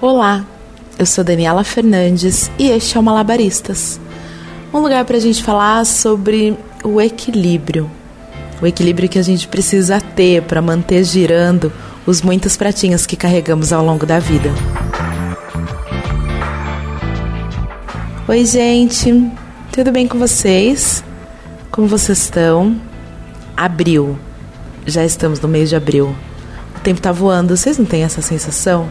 Olá, eu sou Daniela Fernandes e este é o Malabaristas um lugar para a gente falar sobre o equilíbrio. O equilíbrio que a gente precisa ter para manter girando os muitos pratinhos que carregamos ao longo da vida. Oi, gente, tudo bem com vocês? Como vocês estão? Abril, já estamos no mês de abril. O tempo tá voando, vocês não têm essa sensação?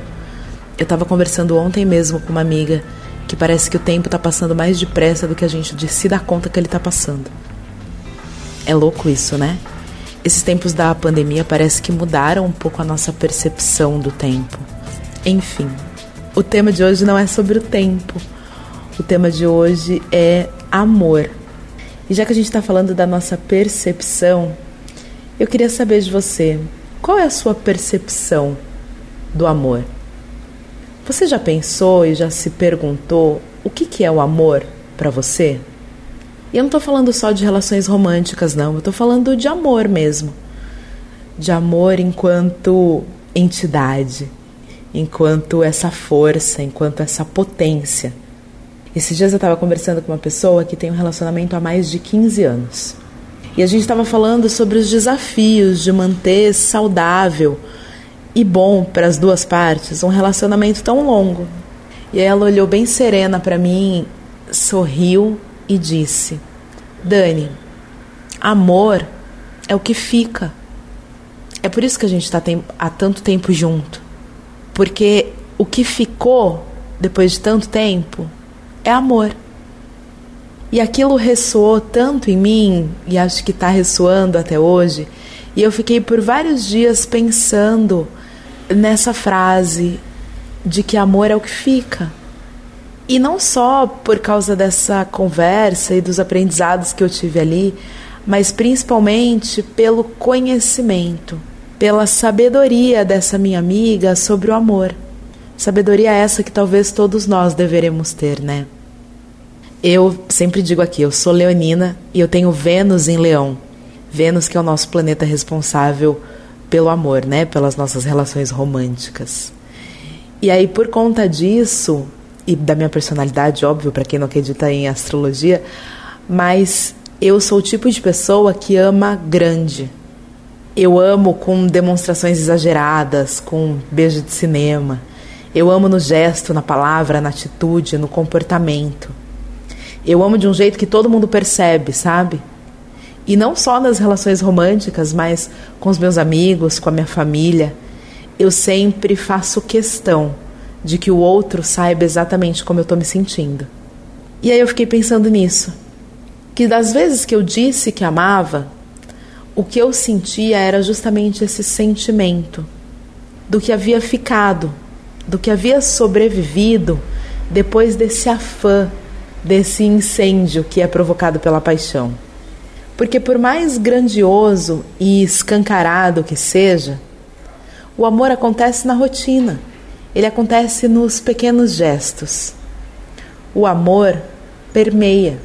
Eu tava conversando ontem mesmo com uma amiga que parece que o tempo tá passando mais depressa do que a gente se dá conta que ele tá passando. É louco isso, né? Esses tempos da pandemia parece que mudaram um pouco a nossa percepção do tempo. Enfim, o tema de hoje não é sobre o tempo. O tema de hoje é amor. E já que a gente está falando da nossa percepção, eu queria saber de você, qual é a sua percepção do amor? Você já pensou e já se perguntou o que, que é o amor para você? E eu não estou falando só de relações românticas, não. Eu estou falando de amor mesmo. De amor enquanto entidade, enquanto essa força, enquanto essa potência. Esses dias eu estava conversando com uma pessoa que tem um relacionamento há mais de 15 anos. E a gente estava falando sobre os desafios de manter saudável e bom para as duas partes um relacionamento tão longo. E ela olhou bem serena para mim, sorriu e disse: Dani, amor é o que fica. É por isso que a gente está há tanto tempo junto. Porque o que ficou depois de tanto tempo é amor. E aquilo ressoou tanto em mim, e acho que está ressoando até hoje, e eu fiquei por vários dias pensando nessa frase de que amor é o que fica. E não só por causa dessa conversa e dos aprendizados que eu tive ali, mas principalmente pelo conhecimento, pela sabedoria dessa minha amiga sobre o amor. Sabedoria essa que talvez todos nós deveremos ter, né? Eu sempre digo aqui, eu sou leonina e eu tenho Vênus em Leão. Vênus que é o nosso planeta responsável pelo amor, né? Pelas nossas relações românticas. E aí, por conta disso, e da minha personalidade, óbvio, para quem não acredita em astrologia, mas eu sou o tipo de pessoa que ama grande. Eu amo com demonstrações exageradas, com beijo de cinema. Eu amo no gesto, na palavra, na atitude, no comportamento. Eu amo de um jeito que todo mundo percebe, sabe? E não só nas relações românticas, mas com os meus amigos, com a minha família. Eu sempre faço questão de que o outro saiba exatamente como eu estou me sentindo. E aí eu fiquei pensando nisso. Que das vezes que eu disse que amava, o que eu sentia era justamente esse sentimento do que havia ficado, do que havia sobrevivido depois desse afã, desse incêndio que é provocado pela paixão. Porque, por mais grandioso e escancarado que seja, o amor acontece na rotina, ele acontece nos pequenos gestos. O amor permeia,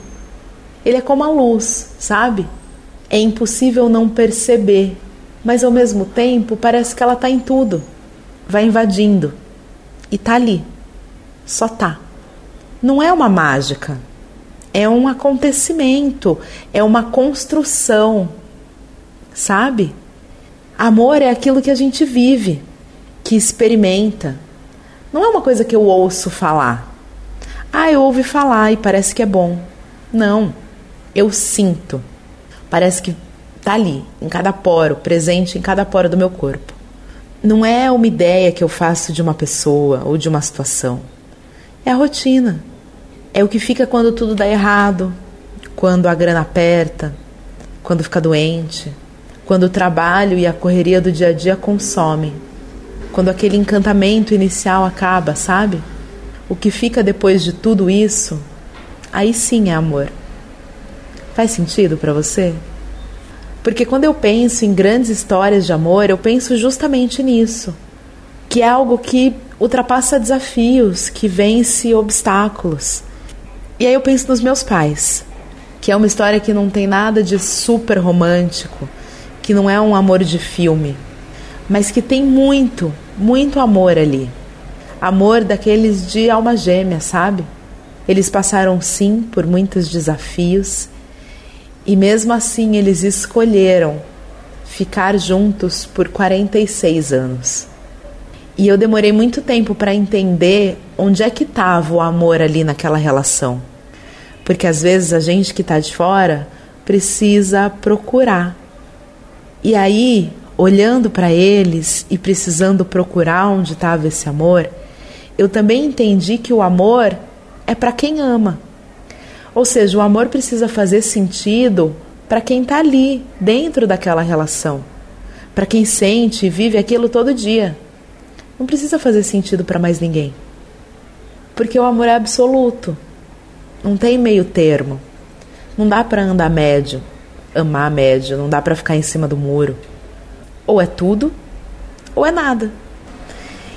ele é como a luz, sabe? É impossível não perceber, mas ao mesmo tempo parece que ela está em tudo, vai invadindo e tá ali, só tá. Não é uma mágica, é um acontecimento, é uma construção, sabe? Amor é aquilo que a gente vive, que experimenta. Não é uma coisa que eu ouço falar. Ah, eu ouvi falar e parece que é bom. Não, eu sinto. Parece que tá ali, em cada poro, presente em cada poro do meu corpo. Não é uma ideia que eu faço de uma pessoa ou de uma situação. É a rotina é o que fica quando tudo dá errado, quando a grana aperta, quando fica doente, quando o trabalho e a correria do dia a dia consomem, quando aquele encantamento inicial acaba, sabe? O que fica depois de tudo isso, aí sim é amor. Faz sentido para você? Porque quando eu penso em grandes histórias de amor, eu penso justamente nisso, que é algo que ultrapassa desafios, que vence obstáculos e aí eu penso nos meus pais, que é uma história que não tem nada de super romântico, que não é um amor de filme, mas que tem muito, muito amor ali. Amor daqueles de alma gêmea, sabe? Eles passaram sim por muitos desafios e mesmo assim eles escolheram ficar juntos por 46 anos. E eu demorei muito tempo para entender onde é que estava o amor ali naquela relação. Porque às vezes a gente que está de fora precisa procurar. E aí, olhando para eles e precisando procurar onde estava esse amor, eu também entendi que o amor é para quem ama. Ou seja, o amor precisa fazer sentido para quem está ali, dentro daquela relação. Para quem sente e vive aquilo todo dia. Não precisa fazer sentido para mais ninguém. Porque o amor é absoluto. Não tem meio termo. Não dá para andar médio, amar médio, não dá para ficar em cima do muro. Ou é tudo, ou é nada.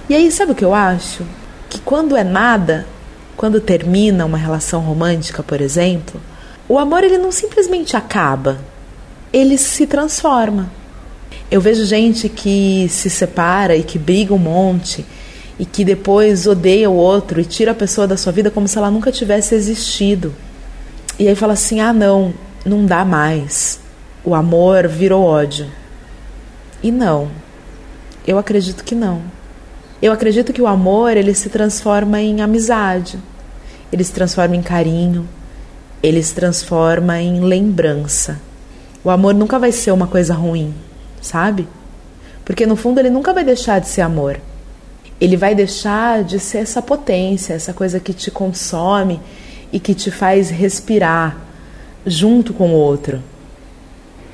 E aí, sabe o que eu acho? Que quando é nada, quando termina uma relação romântica, por exemplo, o amor ele não simplesmente acaba, ele se transforma. Eu vejo gente que se separa e que briga um monte e que depois odeia o outro e tira a pessoa da sua vida como se ela nunca tivesse existido. E aí fala assim: ah, não, não dá mais. O amor virou ódio. E não. Eu acredito que não. Eu acredito que o amor ele se transforma em amizade, ele se transforma em carinho, ele se transforma em lembrança. O amor nunca vai ser uma coisa ruim, sabe? Porque no fundo ele nunca vai deixar de ser amor. Ele vai deixar de ser essa potência, essa coisa que te consome e que te faz respirar junto com o outro.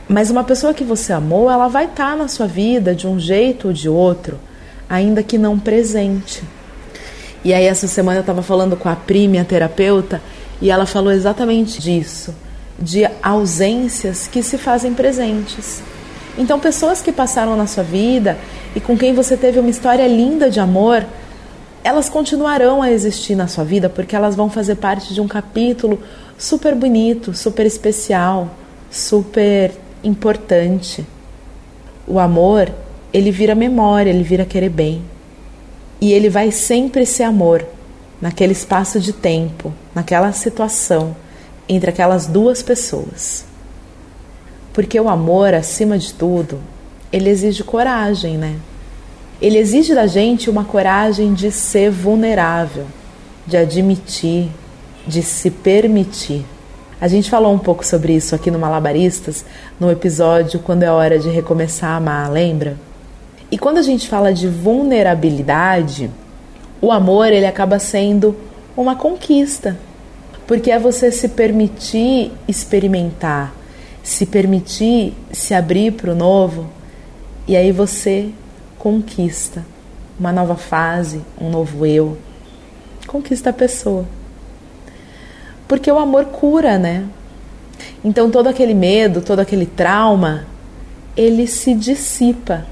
Mas uma pessoa que você amou, ela vai estar tá na sua vida de um jeito ou de outro ainda que não presente. E aí essa semana eu estava falando com a Pri, minha terapeuta, e ela falou exatamente disso, de ausências que se fazem presentes. Então, pessoas que passaram na sua vida e com quem você teve uma história linda de amor, elas continuarão a existir na sua vida porque elas vão fazer parte de um capítulo super bonito, super especial, super importante. O amor, ele vira memória, ele vira querer bem. E ele vai sempre ser amor, naquele espaço de tempo, naquela situação, entre aquelas duas pessoas. Porque o amor, acima de tudo, ele exige coragem, né? Ele exige da gente uma coragem de ser vulnerável, de admitir, de se permitir. A gente falou um pouco sobre isso aqui no Malabaristas, no episódio Quando é Hora de Recomeçar a Amar, lembra? E quando a gente fala de vulnerabilidade, o amor ele acaba sendo uma conquista, porque é você se permitir experimentar, se permitir se abrir para o novo, e aí você conquista uma nova fase, um novo eu, conquista a pessoa. Porque o amor cura, né? Então todo aquele medo, todo aquele trauma, ele se dissipa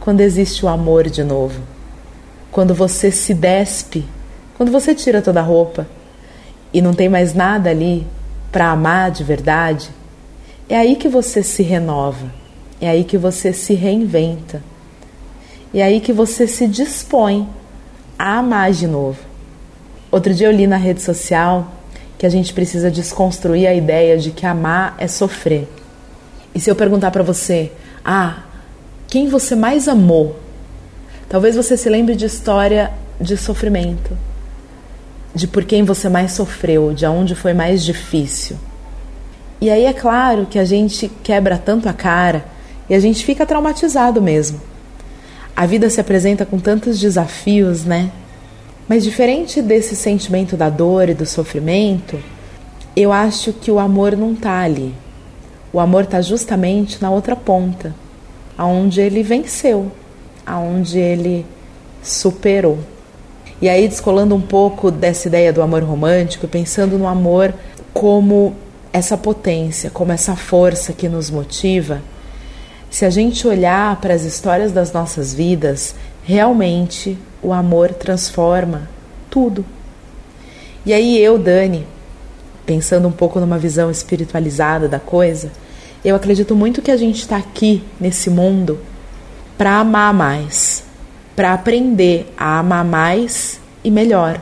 quando existe o amor de novo. Quando você se despe, quando você tira toda a roupa e não tem mais nada ali para amar de verdade, é aí que você se renova, é aí que você se reinventa, é aí que você se dispõe a amar de novo. Outro dia eu li na rede social que a gente precisa desconstruir a ideia de que amar é sofrer. E se eu perguntar para você, ah, quem você mais amou. Talvez você se lembre de história de sofrimento, de por quem você mais sofreu, de onde foi mais difícil. E aí é claro que a gente quebra tanto a cara e a gente fica traumatizado mesmo. A vida se apresenta com tantos desafios, né? Mas diferente desse sentimento da dor e do sofrimento, eu acho que o amor não tá ali. O amor tá justamente na outra ponta aonde ele venceu, aonde ele superou. E aí, descolando um pouco dessa ideia do amor romântico, pensando no amor como essa potência, como essa força que nos motiva, se a gente olhar para as histórias das nossas vidas, realmente o amor transforma tudo. E aí, eu, Dani, pensando um pouco numa visão espiritualizada da coisa, eu acredito muito que a gente está aqui nesse mundo para amar mais, para aprender a amar mais e melhor.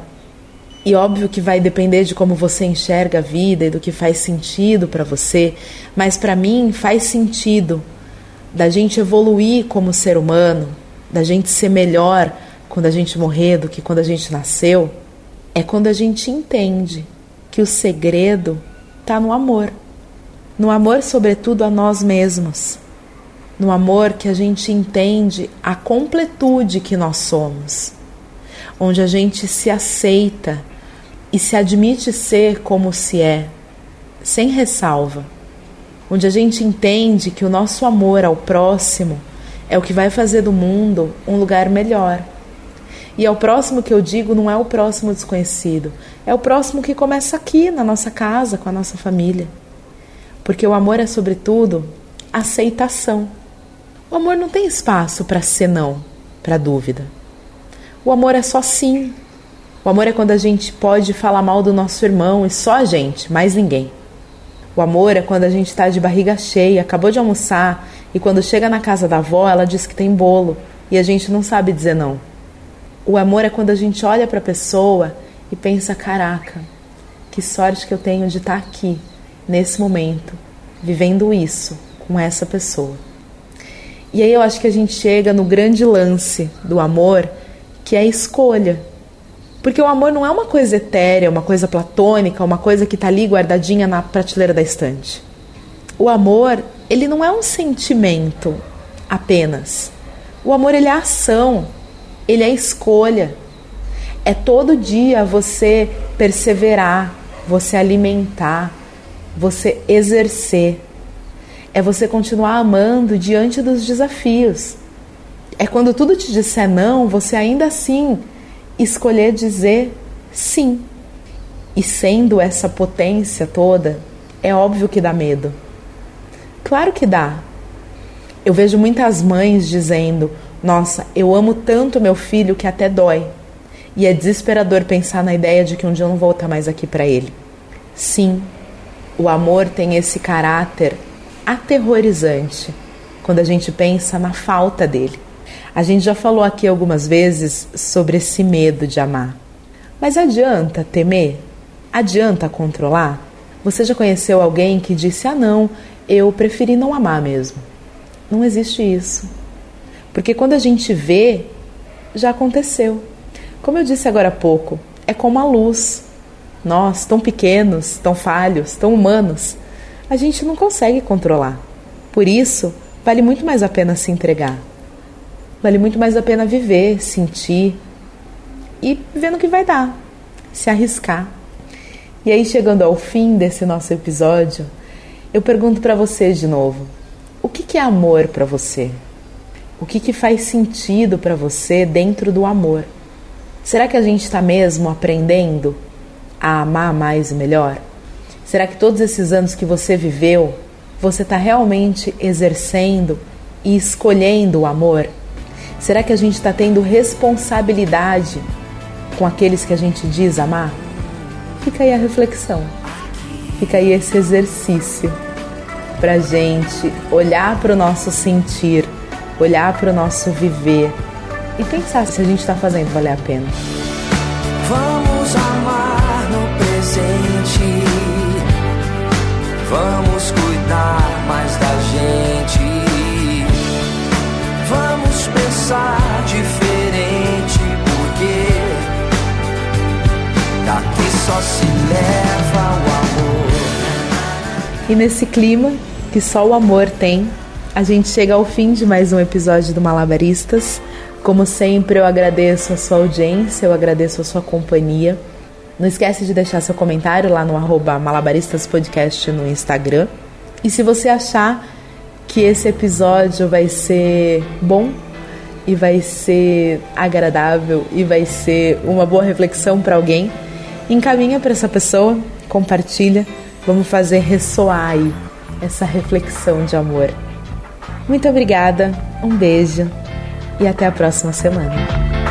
E óbvio que vai depender de como você enxerga a vida e do que faz sentido para você, mas para mim faz sentido da gente evoluir como ser humano, da gente ser melhor quando a gente morrer do que quando a gente nasceu, é quando a gente entende que o segredo está no amor. No amor, sobretudo, a nós mesmos. No amor que a gente entende a completude que nós somos. Onde a gente se aceita e se admite ser como se é, sem ressalva. Onde a gente entende que o nosso amor ao próximo é o que vai fazer do mundo um lugar melhor. E é o próximo que eu digo não é o próximo desconhecido, é o próximo que começa aqui, na nossa casa, com a nossa família. Porque o amor é, sobretudo, aceitação. O amor não tem espaço para ser não, para dúvida. O amor é só sim. O amor é quando a gente pode falar mal do nosso irmão e só a gente, mais ninguém. O amor é quando a gente está de barriga cheia, acabou de almoçar e quando chega na casa da avó ela diz que tem bolo e a gente não sabe dizer não. O amor é quando a gente olha para a pessoa e pensa: caraca, que sorte que eu tenho de estar tá aqui, nesse momento, vivendo isso com essa pessoa. E aí eu acho que a gente chega no grande lance do amor, que é a escolha. Porque o amor não é uma coisa etérea, uma coisa platônica, uma coisa que está ali guardadinha na prateleira da estante. O amor, ele não é um sentimento apenas. O amor, ele é ação, ele é escolha. É todo dia você perseverar, você alimentar, você exercer. É você continuar amando diante dos desafios. É quando tudo te disser não, você ainda assim escolher dizer sim. E sendo essa potência toda, é óbvio que dá medo. Claro que dá. Eu vejo muitas mães dizendo: Nossa, eu amo tanto meu filho que até dói. E é desesperador pensar na ideia de que um dia eu não vou estar mais aqui para ele. Sim, o amor tem esse caráter aterrorizante quando a gente pensa na falta dele. A gente já falou aqui algumas vezes sobre esse medo de amar. Mas adianta temer? Adianta controlar? Você já conheceu alguém que disse: Ah, não, eu preferi não amar mesmo? Não existe isso. Porque quando a gente vê, já aconteceu. Como eu disse agora há pouco, é como a luz. Nós, tão pequenos, tão falhos, tão humanos, a gente não consegue controlar. Por isso, vale muito mais a pena se entregar. Vale muito mais a pena viver, sentir e ver no que vai dar, se arriscar. E aí, chegando ao fim desse nosso episódio, eu pergunto para você de novo: o que, que é amor para você? O que, que faz sentido para você dentro do amor? Será que a gente está mesmo aprendendo a amar mais e melhor? Será que todos esses anos que você viveu, você está realmente exercendo e escolhendo o amor? Será que a gente está tendo responsabilidade com aqueles que a gente diz amar? Fica aí a reflexão, fica aí esse exercício para gente olhar para o nosso sentir, olhar para o nosso viver e pensar se a gente está fazendo valer a pena. Vamos amar no presente, vamos cuidar mais da gente, pensar diferente, porque daqui só se leva o amor. E nesse clima que só o amor tem, a gente chega ao fim de mais um episódio do Malabaristas. Como sempre, eu agradeço a sua audiência, eu agradeço a sua companhia. Não esquece de deixar seu comentário lá no malabaristaspodcast no Instagram. E se você achar que esse episódio vai ser bom e vai ser agradável e vai ser uma boa reflexão para alguém, encaminha para essa pessoa, compartilha, vamos fazer ressoar aí essa reflexão de amor. Muito obrigada, um beijo e até a próxima semana.